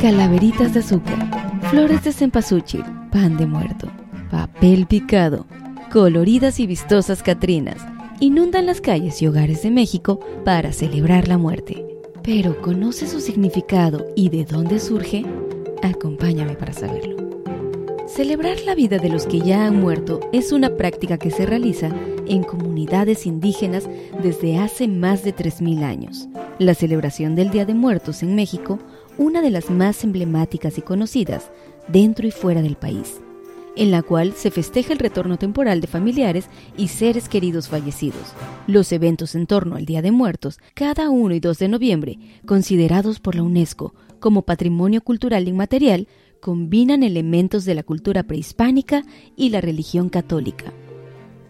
Calaveritas de azúcar, flores de cempasúchil, pan de muerto, papel picado, coloridas y vistosas catrinas, inundan las calles y hogares de México para celebrar la muerte. Pero ¿conoce su significado y de dónde surge? Acompáñame para saberlo. Celebrar la vida de los que ya han muerto es una práctica que se realiza en comunidades indígenas desde hace más de 3.000 años. La celebración del Día de Muertos en México, una de las más emblemáticas y conocidas dentro y fuera del país, en la cual se festeja el retorno temporal de familiares y seres queridos fallecidos. Los eventos en torno al Día de Muertos, cada 1 y 2 de noviembre, considerados por la UNESCO como Patrimonio Cultural Inmaterial, combinan elementos de la cultura prehispánica y la religión católica.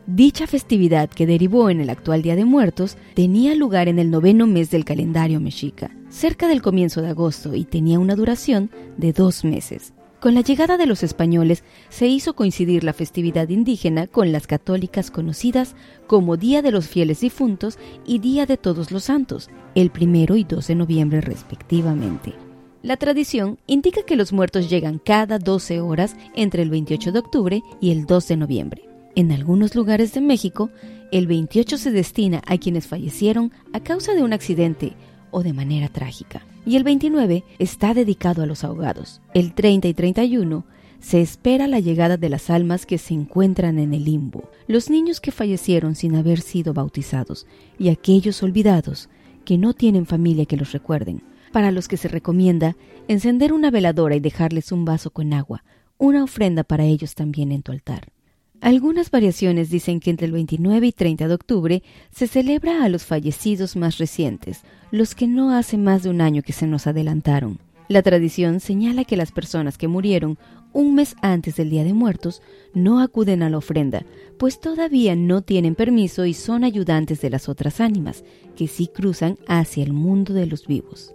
Dicha festividad, que derivó en el actual Día de Muertos, tenía lugar en el noveno mes del calendario mexica, cerca del comienzo de agosto, y tenía una duración de dos meses. Con la llegada de los españoles se hizo coincidir la festividad indígena con las católicas conocidas como Día de los Fieles Difuntos y Día de Todos los Santos, el primero y 2 de noviembre respectivamente. La tradición indica que los muertos llegan cada 12 horas entre el 28 de octubre y el 2 de noviembre. En algunos lugares de México, el 28 se destina a quienes fallecieron a causa de un accidente o de manera trágica. Y el 29 está dedicado a los ahogados. El 30 y 31 se espera la llegada de las almas que se encuentran en el limbo, los niños que fallecieron sin haber sido bautizados y aquellos olvidados que no tienen familia que los recuerden para los que se recomienda encender una veladora y dejarles un vaso con agua, una ofrenda para ellos también en tu altar. Algunas variaciones dicen que entre el 29 y 30 de octubre se celebra a los fallecidos más recientes, los que no hace más de un año que se nos adelantaron. La tradición señala que las personas que murieron un mes antes del Día de Muertos no acuden a la ofrenda, pues todavía no tienen permiso y son ayudantes de las otras ánimas, que sí cruzan hacia el mundo de los vivos.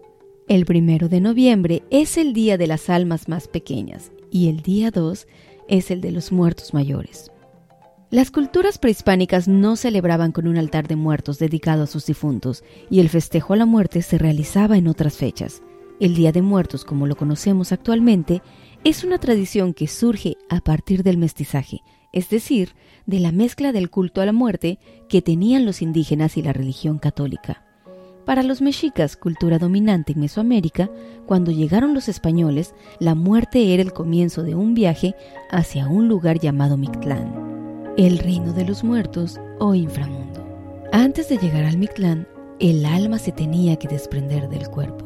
El primero de noviembre es el día de las almas más pequeñas y el día 2 es el de los muertos mayores. Las culturas prehispánicas no celebraban con un altar de muertos dedicado a sus difuntos y el festejo a la muerte se realizaba en otras fechas. El Día de Muertos, como lo conocemos actualmente, es una tradición que surge a partir del mestizaje, es decir, de la mezcla del culto a la muerte que tenían los indígenas y la religión católica. Para los mexicas, cultura dominante en Mesoamérica, cuando llegaron los españoles, la muerte era el comienzo de un viaje hacia un lugar llamado Mictlán, el reino de los muertos o inframundo. Antes de llegar al Mictlán, el alma se tenía que desprender del cuerpo.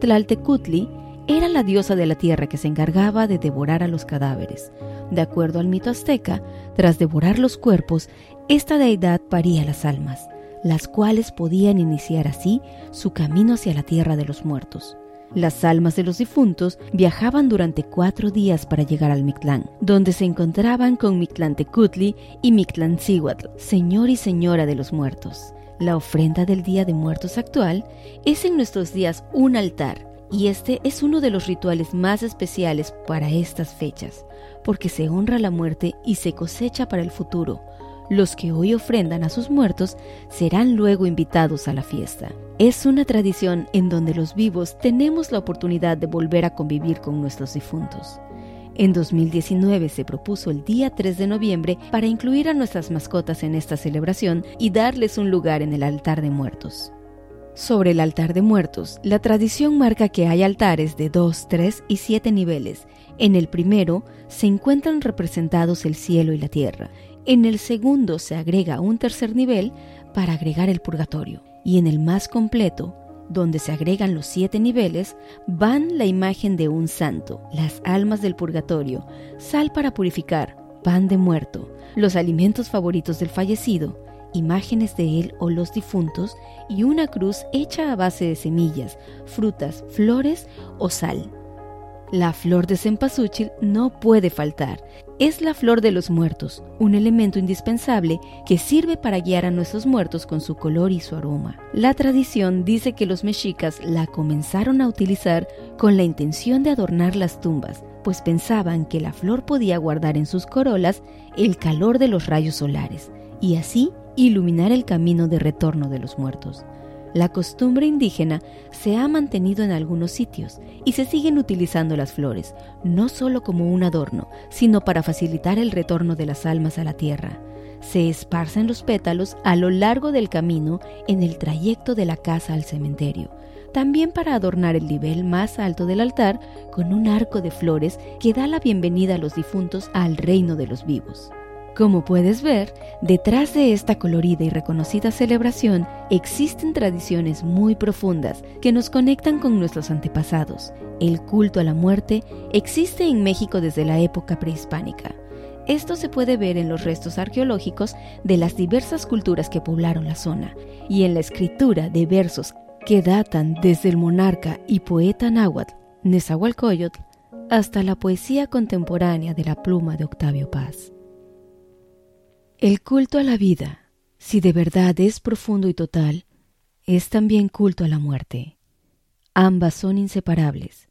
Tlaltecutli era la diosa de la tierra que se encargaba de devorar a los cadáveres. De acuerdo al mito azteca, tras devorar los cuerpos, esta deidad paría las almas las cuales podían iniciar así su camino hacia la tierra de los muertos. Las almas de los difuntos viajaban durante cuatro días para llegar al Mictlán, donde se encontraban con Mictlantecutli y Mictlancíhuatl, señor y señora de los muertos. La ofrenda del Día de Muertos actual es en nuestros días un altar, y este es uno de los rituales más especiales para estas fechas, porque se honra la muerte y se cosecha para el futuro, los que hoy ofrendan a sus muertos serán luego invitados a la fiesta. Es una tradición en donde los vivos tenemos la oportunidad de volver a convivir con nuestros difuntos. En 2019 se propuso el día 3 de noviembre para incluir a nuestras mascotas en esta celebración y darles un lugar en el altar de muertos. Sobre el altar de muertos, la tradición marca que hay altares de 2, 3 y 7 niveles. En el primero se encuentran representados el cielo y la tierra, en el segundo se agrega un tercer nivel para agregar el purgatorio. Y en el más completo, donde se agregan los siete niveles, van la imagen de un santo, las almas del purgatorio, sal para purificar, pan de muerto, los alimentos favoritos del fallecido, imágenes de él o los difuntos y una cruz hecha a base de semillas, frutas, flores o sal. La flor de cempasúchil no puede faltar. Es la flor de los muertos, un elemento indispensable que sirve para guiar a nuestros muertos con su color y su aroma. La tradición dice que los mexicas la comenzaron a utilizar con la intención de adornar las tumbas, pues pensaban que la flor podía guardar en sus corolas el calor de los rayos solares y así iluminar el camino de retorno de los muertos. La costumbre indígena se ha mantenido en algunos sitios y se siguen utilizando las flores, no solo como un adorno, sino para facilitar el retorno de las almas a la tierra. Se esparcen los pétalos a lo largo del camino en el trayecto de la casa al cementerio, también para adornar el nivel más alto del altar con un arco de flores que da la bienvenida a los difuntos al reino de los vivos. Como puedes ver, detrás de esta colorida y reconocida celebración existen tradiciones muy profundas que nos conectan con nuestros antepasados. El culto a la muerte existe en México desde la época prehispánica. Esto se puede ver en los restos arqueológicos de las diversas culturas que poblaron la zona y en la escritura de versos que datan desde el monarca y poeta náhuatl Nezahualcóyotl hasta la poesía contemporánea de la pluma de Octavio Paz. El culto a la vida, si de verdad es profundo y total, es también culto a la muerte. Ambas son inseparables.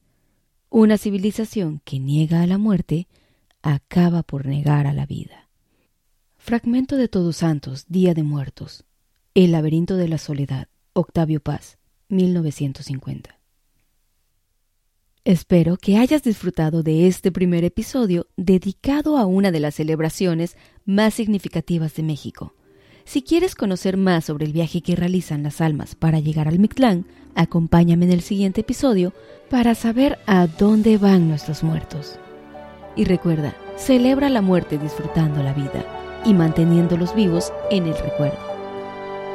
Una civilización que niega a la muerte acaba por negar a la vida. Fragmento de Todos Santos, Día de Muertos. El laberinto de la soledad. Octavio Paz, 1950. Espero que hayas disfrutado de este primer episodio dedicado a una de las celebraciones más significativas de México. Si quieres conocer más sobre el viaje que realizan las almas para llegar al Mictlán, acompáñame en el siguiente episodio para saber a dónde van nuestros muertos. Y recuerda, celebra la muerte disfrutando la vida y manteniéndolos vivos en el recuerdo.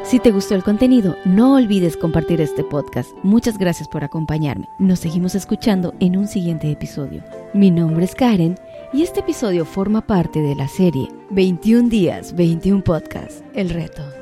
Si te gustó el contenido, no olvides compartir este podcast. Muchas gracias por acompañarme. Nos seguimos escuchando en un siguiente episodio. Mi nombre es Karen y este episodio forma parte de la serie 21 días, 21 podcasts, el reto.